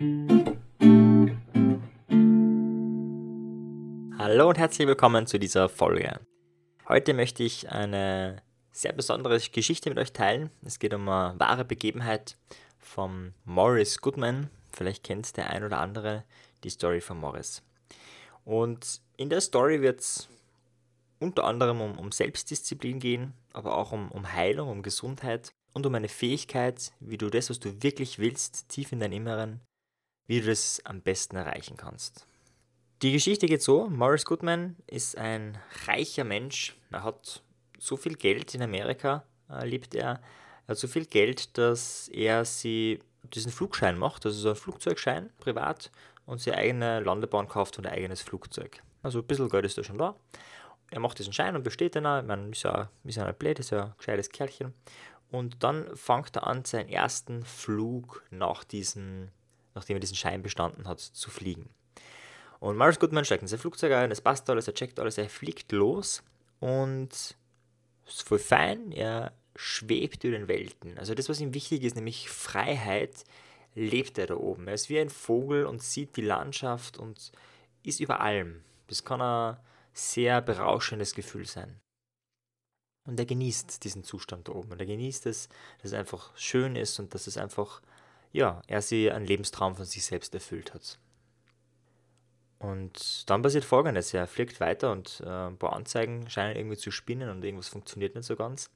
Hallo und herzlich willkommen zu dieser Folge. Heute möchte ich eine sehr besondere Geschichte mit euch teilen. Es geht um eine wahre Begebenheit vom Morris Goodman. Vielleicht kennt der ein oder andere die Story von Morris. Und in der Story wird es unter anderem um, um, Selbstdisziplin gehen, aber auch um, um Heilung, um Gesundheit und um eine Fähigkeit, wie du das, was du wirklich willst, tief in deinem Inneren, wie du das am besten erreichen kannst. Die Geschichte geht so: Morris Goodman ist ein reicher Mensch. Er hat so viel Geld in Amerika, äh, lebt er. Er hat so viel Geld, dass er sie diesen Flugschein macht, also so ein Flugzeugschein privat und seine eigene Landebahn kauft und ein eigenes Flugzeug. Also ein bisschen Geld ist da schon da. Er macht diesen Schein und besteht dann auch. Ich meine, ist ja, ist ja ein blöd, ist ja ein gescheites Kerlchen. Und dann fängt er an, seinen ersten Flug nach diesem, nachdem er diesen Schein bestanden hat, zu fliegen. Und Morris Goodman steigt in sein Flugzeug ein, es passt alles, er checkt alles, er fliegt los und ist voll fein, er schwebt über den Welten. Also das, was ihm wichtig ist, nämlich Freiheit, lebt er da oben. Er ist wie ein Vogel und sieht die Landschaft und ist über allem. Das kann ein sehr berauschendes Gefühl sein. Und er genießt diesen Zustand da oben. Und er genießt es, dass es einfach schön ist und dass es einfach, ja, er sich einen Lebenstraum von sich selbst erfüllt hat. Und dann passiert folgendes: Er fliegt weiter und äh, ein paar Anzeigen scheinen irgendwie zu spinnen und irgendwas funktioniert nicht so ganz.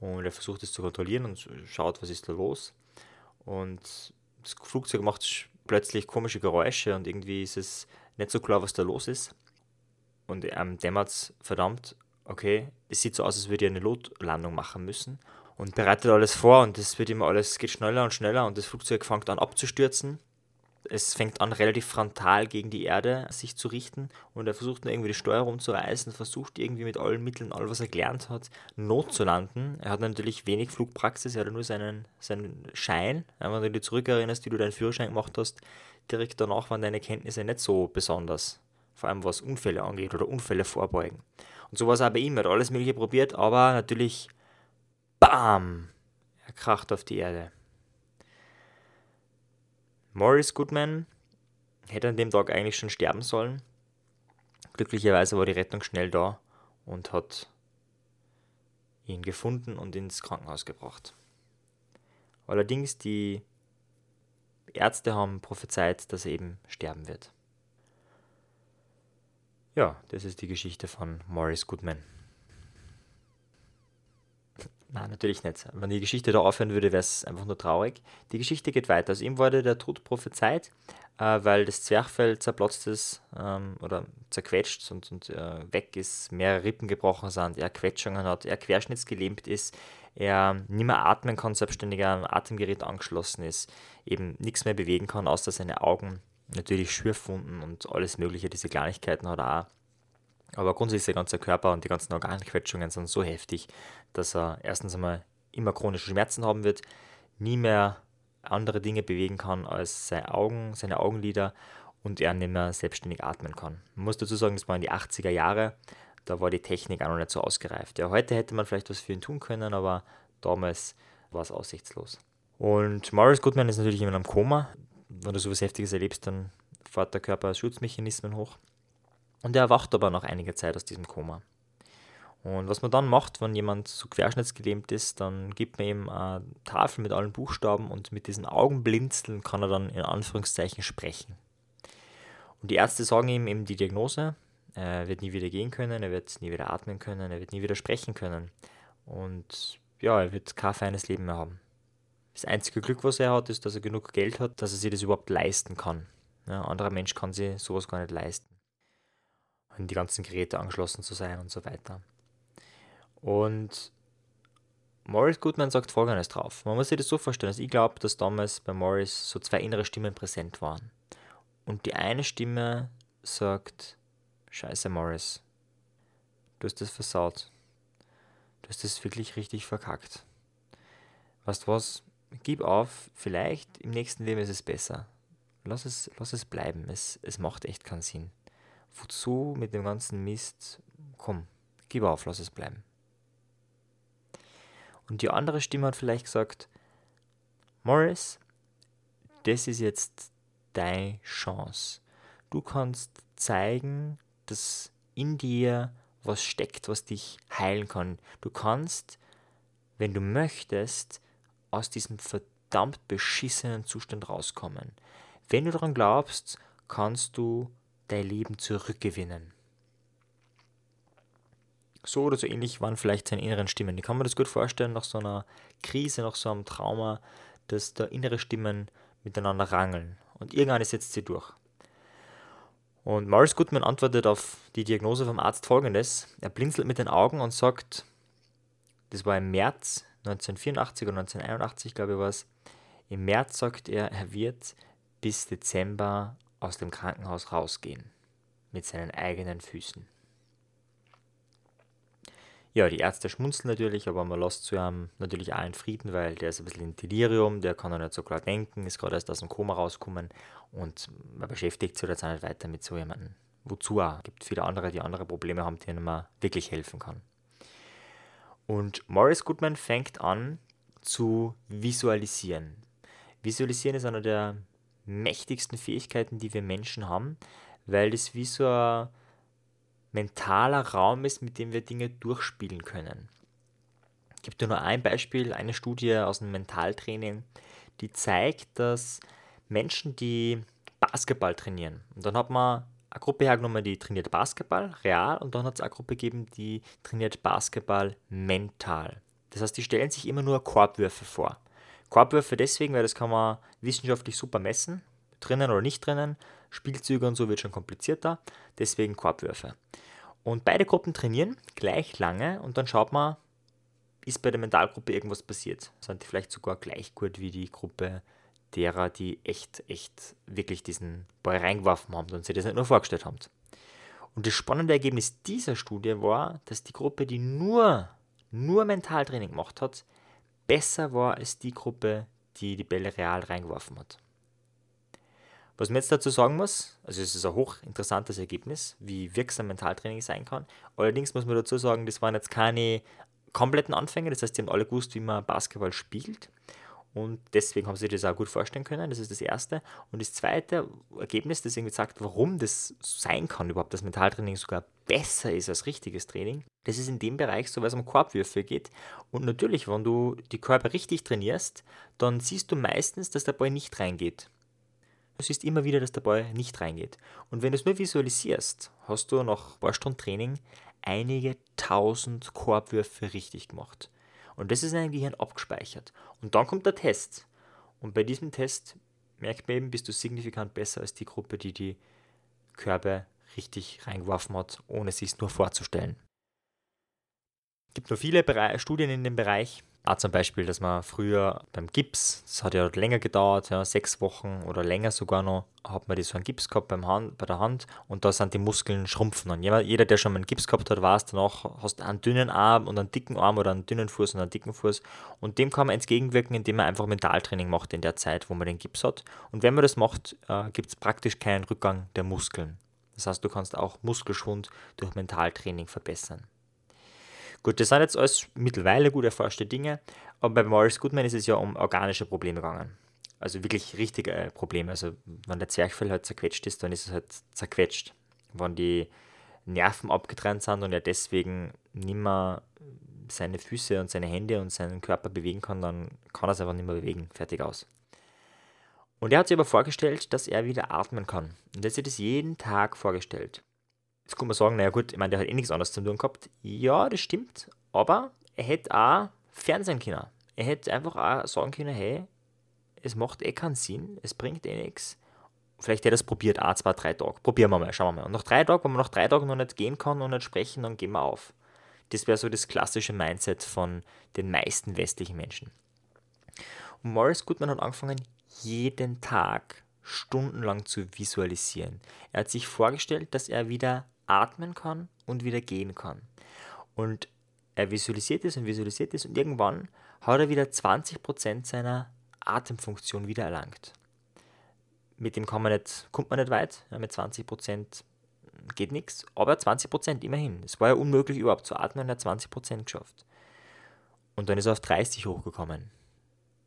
Und er versucht es zu kontrollieren und schaut, was ist da los. Und das Flugzeug macht plötzlich komische Geräusche und irgendwie ist es nicht so klar, was da los ist. Und ähm, dämmert es, verdammt, okay, es sieht so aus, als würde er eine Notlandung machen müssen. Und bereitet alles vor und es wird immer alles, geht schneller und schneller und das Flugzeug fängt an abzustürzen es fängt an, relativ frontal gegen die Erde sich zu richten und er versucht nur irgendwie die Steuerung zu reißen, versucht irgendwie mit allen Mitteln, all was er gelernt hat, Not zu landen. Er hat natürlich wenig Flugpraxis, er hat nur seinen, seinen Schein. Wenn du dich zurückerinnerst, wie du deinen Führerschein gemacht hast, direkt danach waren deine Kenntnisse nicht so besonders. Vor allem was Unfälle angeht oder Unfälle vorbeugen. Und so war es auch bei ihm, er hat alles Mögliche probiert, aber natürlich, BAM! Er kracht auf die Erde. Morris Goodman hätte an dem Tag eigentlich schon sterben sollen. Glücklicherweise war die Rettung schnell da und hat ihn gefunden und ins Krankenhaus gebracht. Allerdings die Ärzte haben prophezeit, dass er eben sterben wird. Ja, das ist die Geschichte von Morris Goodman. Nein, natürlich nicht. Wenn die Geschichte da aufhören würde, wäre es einfach nur traurig. Die Geschichte geht weiter. Also ihm wurde der Tod prophezeit, äh, weil das Zwerchfell zerplatzt ist ähm, oder zerquetscht und, und äh, weg ist, mehrere Rippen gebrochen sind, er Quetschungen hat, er querschnittsgelähmt ist, er nicht mehr atmen kann, selbstständig an ein Atemgerät angeschlossen ist, eben nichts mehr bewegen kann, außer seine Augen, natürlich Schürfwunden und alles mögliche, diese Kleinigkeiten hat er auch. Aber grundsätzlich der ganze Körper und die ganzen Organquetschungen sind so heftig, dass er erstens einmal immer chronische Schmerzen haben wird, nie mehr andere Dinge bewegen kann als seine Augen, seine Augenlider und er nicht mehr selbstständig atmen kann. Man muss dazu sagen, das war in die 80er Jahre, da war die Technik auch noch nicht so ausgereift. Ja, heute hätte man vielleicht was für ihn tun können, aber damals war es aussichtslos. Und Morris Goodman ist natürlich immer in einem Koma. Wenn du sowas Heftiges erlebst, dann fährt der Körper Schutzmechanismen hoch. Und er erwacht aber nach einiger Zeit aus diesem Koma. Und was man dann macht, wenn jemand so querschnittsgelähmt ist, dann gibt man ihm eine Tafel mit allen Buchstaben und mit diesen Augenblinzeln kann er dann in Anführungszeichen sprechen. Und die Ärzte sagen ihm eben die Diagnose, er wird nie wieder gehen können, er wird nie wieder atmen können, er wird nie wieder sprechen können. Und ja, er wird kein feines Leben mehr haben. Das einzige Glück, was er hat, ist, dass er genug Geld hat, dass er sich das überhaupt leisten kann. Ja, ein anderer Mensch kann sich sowas gar nicht leisten an die ganzen Geräte angeschlossen zu sein und so weiter. Und Morris Goodman sagt folgendes drauf. Man muss sich das so vorstellen, dass ich glaube, dass damals bei Morris so zwei innere Stimmen präsent waren. Und die eine Stimme sagt, Scheiße Morris, du hast das versaut. Du hast das wirklich richtig verkackt. Weißt du was? Gib auf, vielleicht im nächsten Leben ist es besser. Lass es, lass es bleiben. Es, es macht echt keinen Sinn wozu mit dem ganzen Mist? Komm, gib auf, lass es bleiben. Und die andere Stimme hat vielleicht gesagt, Morris, das ist jetzt deine Chance. Du kannst zeigen, dass in dir was steckt, was dich heilen kann. Du kannst, wenn du möchtest, aus diesem verdammt beschissenen Zustand rauskommen. Wenn du daran glaubst, kannst du dein Leben zurückgewinnen. So oder so ähnlich waren vielleicht seine inneren Stimmen. Ich kann mir das gut vorstellen, nach so einer Krise, nach so einem Trauma, dass da innere Stimmen miteinander rangeln. Und irgendwann setzt sie durch. Und Morris Goodman antwortet auf die Diagnose vom Arzt folgendes. Er blinzelt mit den Augen und sagt, das war im März 1984 oder 1981, glaube ich, war es. Im März sagt er, er wird bis Dezember aus dem Krankenhaus rausgehen. Mit seinen eigenen Füßen. Ja, die Ärzte schmunzeln natürlich, aber man lässt zu ihm natürlich auch in Frieden, weil der ist ein bisschen in Delirium, der kann noch nicht so klar denken, ist gerade erst aus dem Koma rausgekommen und man beschäftigt sich jetzt auch nicht weiter mit so jemandem. Wozu auch? Es gibt viele andere, die andere Probleme haben, denen man wirklich helfen kann. Und Morris Goodman fängt an zu visualisieren. Visualisieren ist eine der mächtigsten Fähigkeiten, die wir Menschen haben, weil das wie so ein mentaler Raum ist, mit dem wir Dinge durchspielen können. Ich gebe dir nur ein Beispiel, eine Studie aus dem Mentaltraining, die zeigt, dass Menschen, die Basketball trainieren, und dann hat man eine Gruppe hergenommen, die trainiert Basketball real, und dann hat es eine Gruppe gegeben, die trainiert Basketball mental. Das heißt, die stellen sich immer nur Korbwürfe vor. Korbwürfe deswegen, weil das kann man wissenschaftlich super messen, drinnen oder nicht drinnen. Spielzüge und so wird schon komplizierter, deswegen Korbwürfe. Und beide Gruppen trainieren gleich lange und dann schaut man, ist bei der Mentalgruppe irgendwas passiert. Sind die vielleicht sogar gleich gut wie die Gruppe derer, die echt, echt wirklich diesen Ball reingeworfen haben und sich das nicht nur vorgestellt haben. Und das spannende Ergebnis dieser Studie war, dass die Gruppe, die nur, nur Mentaltraining gemacht hat, besser war als die Gruppe, die die Bälle real reingeworfen hat. Was man jetzt dazu sagen muss, also es ist ein hochinteressantes Ergebnis, wie wirksam Mentaltraining sein kann. Allerdings muss man dazu sagen, das waren jetzt keine kompletten Anfänger, das heißt, die haben alle gewusst, wie man Basketball spielt. Und deswegen haben sie das auch gut vorstellen können. Das ist das Erste. Und das zweite Ergebnis, das irgendwie sagt, warum das sein kann, überhaupt, dass Mentaltraining sogar besser ist als richtiges Training, das ist in dem Bereich so, es um Korbwürfe geht. Und natürlich, wenn du die Körper richtig trainierst, dann siehst du meistens, dass der Ball nicht reingeht. Du siehst immer wieder, dass der Ball nicht reingeht. Und wenn du es nur visualisierst, hast du nach ein paar Stunden Training einige tausend Korbwürfe richtig gemacht. Und das ist in deinem Gehirn abgespeichert. Und dann kommt der Test. Und bei diesem Test merkt man eben, bist du signifikant besser als die Gruppe, die die Körbe richtig reingeworfen hat, ohne sich nur vorzustellen. Es gibt noch viele Studien in dem Bereich. Auch zum Beispiel, dass man früher beim Gips, das hat ja länger gedauert, ja, sechs Wochen oder länger sogar noch, hat man das so einen Gips gehabt beim Hand, bei der Hand und da sind die Muskeln schrumpfen. Und jeder, der schon mal einen Gips gehabt hat, weiß, danach hast einen dünnen Arm und einen dicken Arm oder einen dünnen Fuß und einen dicken Fuß. Und dem kann man entgegenwirken, indem man einfach Mentaltraining macht in der Zeit, wo man den Gips hat. Und wenn man das macht, äh, gibt es praktisch keinen Rückgang der Muskeln. Das heißt, du kannst auch Muskelschwund durch Mentaltraining verbessern. Gut, das sind jetzt alles mittlerweile gut erforschte Dinge, aber bei Morris Goodman ist es ja um organische Probleme gegangen. Also wirklich richtige Probleme. Also wenn der Zwerchfell halt zerquetscht ist, dann ist es halt zerquetscht. Wenn die Nerven abgetrennt sind und er deswegen nicht mehr seine Füße und seine Hände und seinen Körper bewegen kann, dann kann er es einfach nicht mehr bewegen. Fertig aus. Und er hat sich aber vorgestellt, dass er wieder atmen kann. Und er hat sich das jeden Tag vorgestellt. Jetzt kann man sagen, naja gut, ich meine, der hat eh nichts anderes zu tun gehabt. Ja, das stimmt, aber er hätte auch Fernsehen können. Er hätte einfach auch sagen können, hey, es macht eh keinen Sinn, es bringt eh nichts. Vielleicht hätte er es probiert, ein, zwei, drei Tage. Probieren wir mal, schauen wir mal. Und nach drei Tagen, wenn man nach drei Tagen noch nicht gehen kann und nicht sprechen, dann gehen wir auf. Das wäre so das klassische Mindset von den meisten westlichen Menschen. Und Morris Goodman hat angefangen, jeden Tag stundenlang zu visualisieren. Er hat sich vorgestellt, dass er wieder atmen kann und wieder gehen kann. Und er visualisiert es und visualisiert es und irgendwann hat er wieder 20% seiner Atemfunktion wieder erlangt. Mit dem kann man nicht, kommt man nicht weit, ja, mit 20% geht nichts, aber 20% immerhin. Es war ja unmöglich überhaupt zu atmen und er hat 20% geschafft. Und dann ist er auf 30 hochgekommen.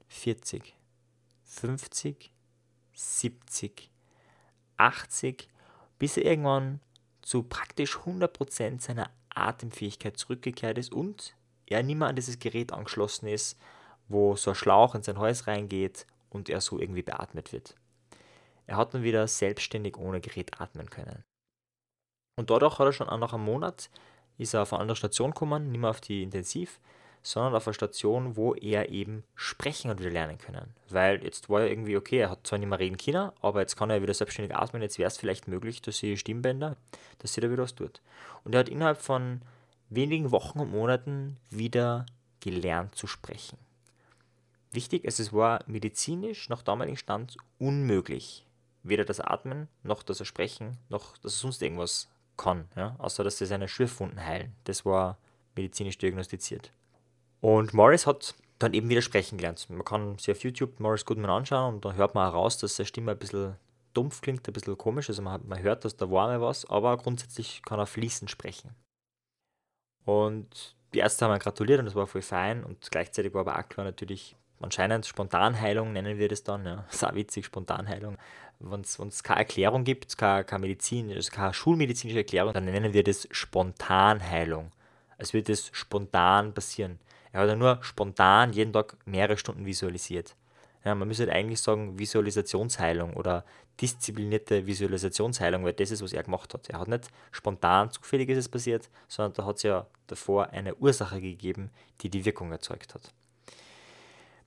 40, 50, 70, 80, bis er irgendwann zu praktisch 100% seiner Atemfähigkeit zurückgekehrt ist und er nicht mehr an dieses Gerät angeschlossen ist, wo so ein Schlauch in sein Hals reingeht und er so irgendwie beatmet wird. Er hat dann wieder selbstständig ohne Gerät atmen können. Und dadurch hat er schon nach einem Monat ist er auf eine andere Station gekommen, nicht mehr auf die Intensiv, sondern auf eine Station, wo er eben sprechen hat wieder lernen können. Weil jetzt war er irgendwie okay, er hat zwar nicht mehr reden können, aber jetzt kann er wieder selbstständig atmen, jetzt wäre es vielleicht möglich, dass sie Stimmbänder, dass sie da wieder was tut. Und er hat innerhalb von wenigen Wochen und Monaten wieder gelernt zu sprechen. Wichtig, es war medizinisch nach damaligem Stand unmöglich. Weder das Atmen, noch das Sprechen, noch dass er sonst irgendwas kann, ja? außer dass sie seine Schürfwunden heilen. Das war medizinisch diagnostiziert. Und Morris hat dann eben wieder sprechen gelernt. Man kann sich auf YouTube Morris Goodman anschauen und da hört man auch raus, dass seine Stimme ein bisschen dumpf klingt, ein bisschen komisch. Also man, man hört, dass da war mal was, aber grundsätzlich kann er fließend sprechen. Und die Ärzte haben ihn gratuliert und das war voll fein und gleichzeitig war aber auch klar natürlich, anscheinend Spontanheilung nennen wir das dann, ja, auch witzig, Spontanheilung. Wenn es keine Erklärung gibt, keine, keine Medizin, also keine schulmedizinische Erklärung, dann nennen wir das Spontanheilung. Es wird das spontan passieren. Er hat ja nur spontan jeden Tag mehrere Stunden visualisiert. Ja, man müsste halt eigentlich sagen Visualisationsheilung oder disziplinierte Visualisationsheilung, weil das ist, was er gemacht hat. Er hat nicht spontan zufällig ist es passiert, sondern da hat es ja davor eine Ursache gegeben, die die Wirkung erzeugt hat.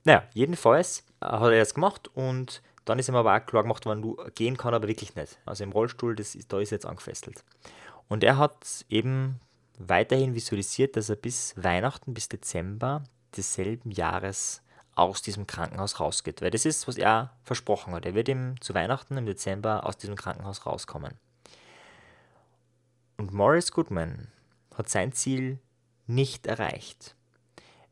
Naja, jedenfalls hat er das gemacht und dann ist ihm aber auch klar gemacht worden, du gehen kann aber wirklich nicht. Also im Rollstuhl, das ist, da ist er jetzt angefesselt. Und er hat eben weiterhin visualisiert, dass er bis Weihnachten, bis Dezember desselben Jahres aus diesem Krankenhaus rausgeht. Weil das ist, was er versprochen hat. Er wird ihm zu Weihnachten im Dezember aus diesem Krankenhaus rauskommen. Und Morris Goodman hat sein Ziel nicht erreicht.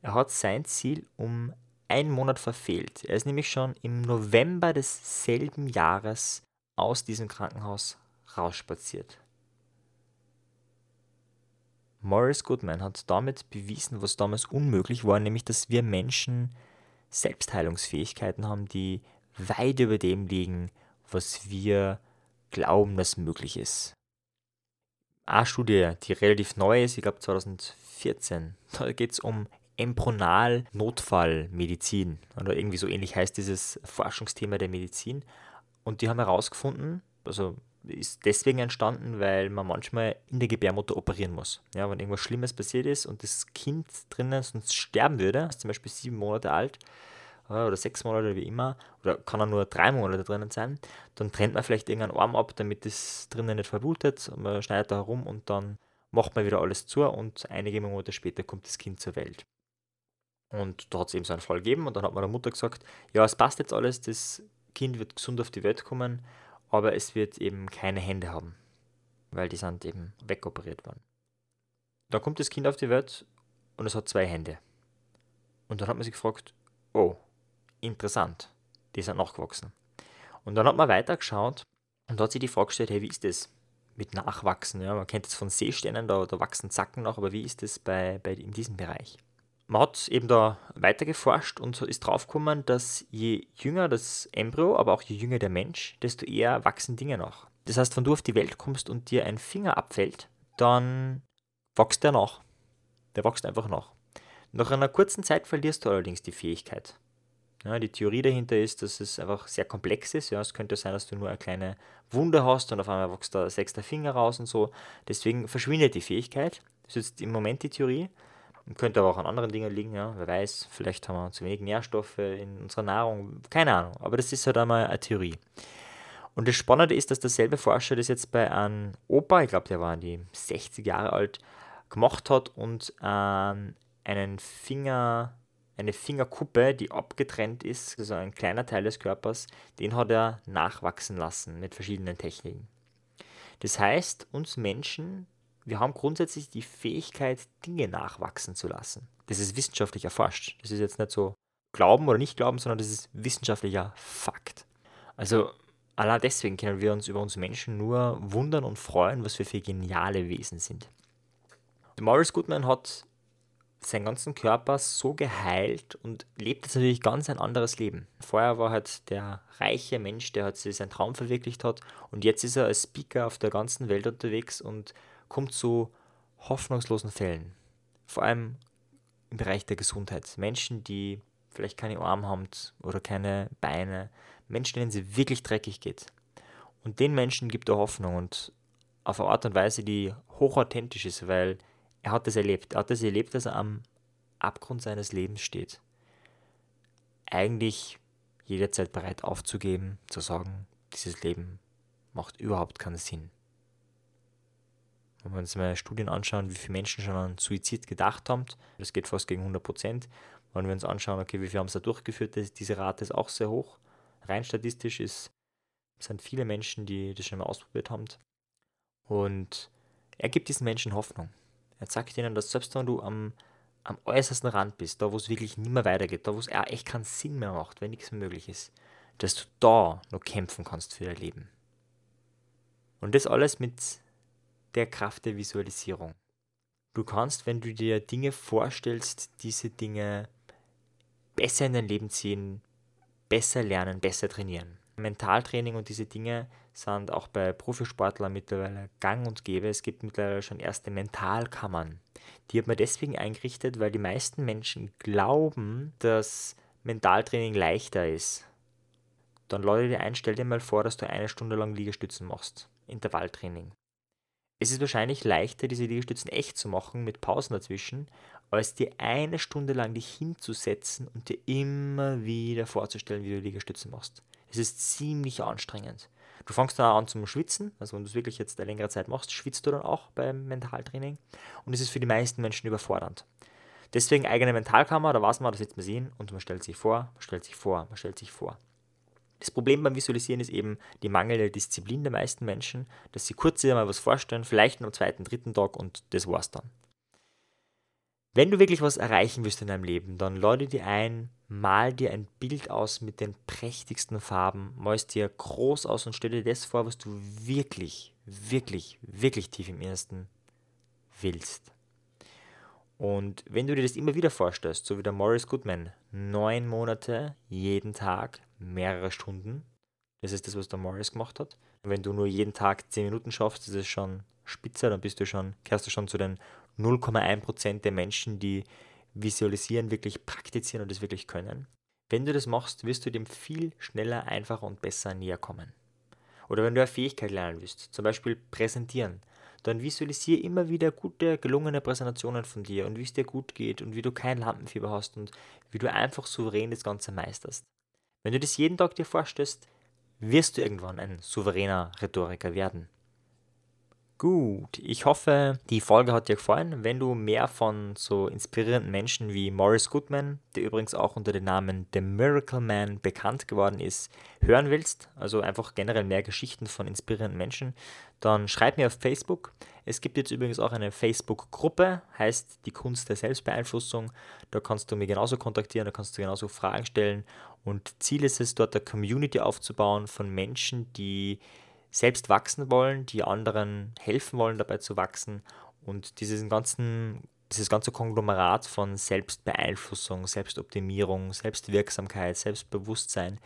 Er hat sein Ziel um einen Monat verfehlt. Er ist nämlich schon im November desselben Jahres aus diesem Krankenhaus rausspaziert. Morris Goodman hat damit bewiesen, was damals unmöglich war, nämlich dass wir Menschen Selbstheilungsfähigkeiten haben, die weit über dem liegen, was wir glauben, dass möglich ist. Eine Studie, die relativ neu ist, ich glaube 2014, da geht es um Embryonal-Notfallmedizin oder irgendwie so ähnlich heißt dieses Forschungsthema der Medizin. Und die haben herausgefunden, also ist deswegen entstanden, weil man manchmal in der Gebärmutter operieren muss. Ja, wenn irgendwas Schlimmes passiert ist und das Kind drinnen sonst sterben würde, ist zum Beispiel sieben Monate alt oder sechs Monate, wie immer, oder kann er nur drei Monate drinnen sein, dann trennt man vielleicht irgendeinen Arm ab, damit das drinnen nicht verblutet. Man schneidet da herum und dann macht man wieder alles zu und einige Monate später kommt das Kind zur Welt. Und da hat es eben so einen Fall gegeben und dann hat der Mutter gesagt, ja, es passt jetzt alles, das Kind wird gesund auf die Welt kommen aber es wird eben keine Hände haben, weil die sind eben wegoperiert worden. Dann kommt das Kind auf die Welt und es hat zwei Hände. Und dann hat man sich gefragt, oh, interessant, die sind nachgewachsen. Und dann hat man weitergeschaut und hat sich die Frage gestellt, hey, wie ist das mit Nachwachsen? Ja, man kennt es von Seesternen, da, da wachsen Zacken nach, aber wie ist das bei, bei, in diesem Bereich? Man hat eben da weiter geforscht und ist draufgekommen, dass je jünger das Embryo, aber auch je jünger der Mensch, desto eher wachsen Dinge nach. Das heißt, wenn du auf die Welt kommst und dir ein Finger abfällt, dann wächst der nach. Der wächst einfach nach. Nach einer kurzen Zeit verlierst du allerdings die Fähigkeit. Ja, die Theorie dahinter ist, dass es einfach sehr komplex ist. Ja, es könnte sein, dass du nur eine kleine Wunde hast und auf einmal wächst da sechster Finger raus und so. Deswegen verschwindet die Fähigkeit. Das ist jetzt im Moment die Theorie. Könnte aber auch an anderen Dingen liegen, ja. Wer weiß, vielleicht haben wir zu wenig Nährstoffe in unserer Nahrung. Keine Ahnung. Aber das ist halt einmal eine Theorie. Und das Spannende ist, dass derselbe Forscher das jetzt bei einem Opa, ich glaube, der war die 60 Jahre alt, gemacht hat und ähm, einen Finger, eine Fingerkuppe, die abgetrennt ist, also ein kleiner Teil des Körpers, den hat er nachwachsen lassen mit verschiedenen Techniken. Das heißt, uns Menschen wir haben grundsätzlich die Fähigkeit, Dinge nachwachsen zu lassen. Das ist wissenschaftlich erforscht. Das ist jetzt nicht so Glauben oder nicht Glauben, sondern das ist wissenschaftlicher Fakt. Also allein deswegen können wir uns über uns Menschen nur wundern und freuen, was wir für geniale Wesen sind. Morris Goodman hat seinen ganzen Körper so geheilt und lebt jetzt natürlich ganz ein anderes Leben. Vorher war halt der reiche Mensch, der sich seinen Traum verwirklicht hat und jetzt ist er als Speaker auf der ganzen Welt unterwegs und kommt zu hoffnungslosen Fällen. Vor allem im Bereich der Gesundheit. Menschen, die vielleicht keine Arme haben oder keine Beine, Menschen, denen es wirklich dreckig geht. Und den Menschen gibt er Hoffnung und auf eine Art und Weise, die hochauthentisch ist, weil er hat das erlebt. Er hat das erlebt, dass er am Abgrund seines Lebens steht. Eigentlich jederzeit bereit aufzugeben, zu sagen, dieses Leben macht überhaupt keinen Sinn. Wenn wir uns mal Studien anschauen, wie viele Menschen schon an Suizid gedacht haben, das geht fast gegen 100 Prozent. Wenn wir uns anschauen, okay, wie viele haben es da durchgeführt, diese Rate ist auch sehr hoch. Rein statistisch ist, sind viele Menschen, die das schon mal ausprobiert haben. Und er gibt diesen Menschen Hoffnung. Er zeigt ihnen, dass selbst wenn du am, am äußersten Rand bist, da wo es wirklich nicht mehr weitergeht, da wo es echt keinen Sinn mehr macht, wenn nichts mehr möglich ist, dass du da noch kämpfen kannst für dein Leben. Und das alles mit der Kraft der Visualisierung. Du kannst, wenn du dir Dinge vorstellst, diese Dinge besser in dein Leben ziehen, besser lernen, besser trainieren. Mentaltraining und diese Dinge sind auch bei Profisportlern mittlerweile gang und gäbe. Es gibt mittlerweile schon erste Mentalkammern. Die hat man deswegen eingerichtet, weil die meisten Menschen glauben, dass Mentaltraining leichter ist. Dann lade dir ein, stell dir mal vor, dass du eine Stunde lang Liegestützen machst. Intervalltraining. Es ist wahrscheinlich leichter, diese Liegestützen echt zu machen, mit Pausen dazwischen, als dir eine Stunde lang dich hinzusetzen und dir immer wieder vorzustellen, wie du Liegestützen machst. Es ist ziemlich anstrengend. Du fängst dann an zum Schwitzen, also wenn du es wirklich jetzt eine längere Zeit machst, schwitzt du dann auch beim Mentaltraining und es ist für die meisten Menschen überfordernd. Deswegen eigene Mentalkammer, da weiß man, da sitzt man sehen und man stellt sich vor, man stellt sich vor, man stellt sich vor. Das Problem beim Visualisieren ist eben die mangelnde Disziplin der meisten Menschen, dass sie kurz sich mal was vorstellen, vielleicht am zweiten, dritten Tag und das war's dann. Wenn du wirklich was erreichen willst in deinem Leben, dann lade dir ein, mal dir ein Bild aus mit den prächtigsten Farben, mal es dir groß aus und stell dir das vor, was du wirklich, wirklich, wirklich tief im Innersten willst. Und wenn du dir das immer wieder vorstellst, so wie der Morris Goodman, neun Monate, jeden Tag, mehrere Stunden, das ist das, was der Morris gemacht hat. Und wenn du nur jeden Tag zehn Minuten schaffst, ist es schon spitzer, dann bist du schon, kehrst du schon zu den 0,1% der Menschen, die visualisieren, wirklich praktizieren und das wirklich können. Wenn du das machst, wirst du dem viel schneller, einfacher und besser näher kommen. Oder wenn du eine Fähigkeit lernen willst, zum Beispiel präsentieren, dann visualisiere immer wieder gute, gelungene Präsentationen von dir und wie es dir gut geht und wie du kein Lampenfieber hast und wie du einfach souverän das Ganze meisterst. Wenn du das jeden Tag dir vorstellst, wirst du irgendwann ein souveräner Rhetoriker werden. Gut, ich hoffe, die Folge hat dir gefallen. Wenn du mehr von so inspirierenden Menschen wie Morris Goodman, der übrigens auch unter dem Namen The Miracle Man bekannt geworden ist, hören willst, also einfach generell mehr Geschichten von inspirierenden Menschen, dann schreib mir auf Facebook. Es gibt jetzt übrigens auch eine Facebook-Gruppe, heißt die Kunst der Selbstbeeinflussung. Da kannst du mich genauso kontaktieren, da kannst du genauso Fragen stellen. Und Ziel ist es, dort eine Community aufzubauen von Menschen, die selbst wachsen wollen, die anderen helfen wollen, dabei zu wachsen und dieses, ganzen, dieses ganze Konglomerat von Selbstbeeinflussung, Selbstoptimierung, Selbstwirksamkeit, Selbstbewusstsein,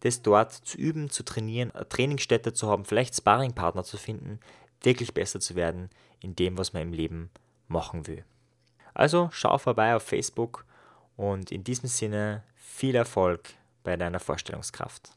das dort zu üben, zu trainieren, eine Trainingsstätte zu haben, vielleicht Sparringpartner zu finden, wirklich besser zu werden in dem, was man im Leben machen will. Also schau vorbei auf Facebook und in diesem Sinne viel Erfolg bei deiner Vorstellungskraft.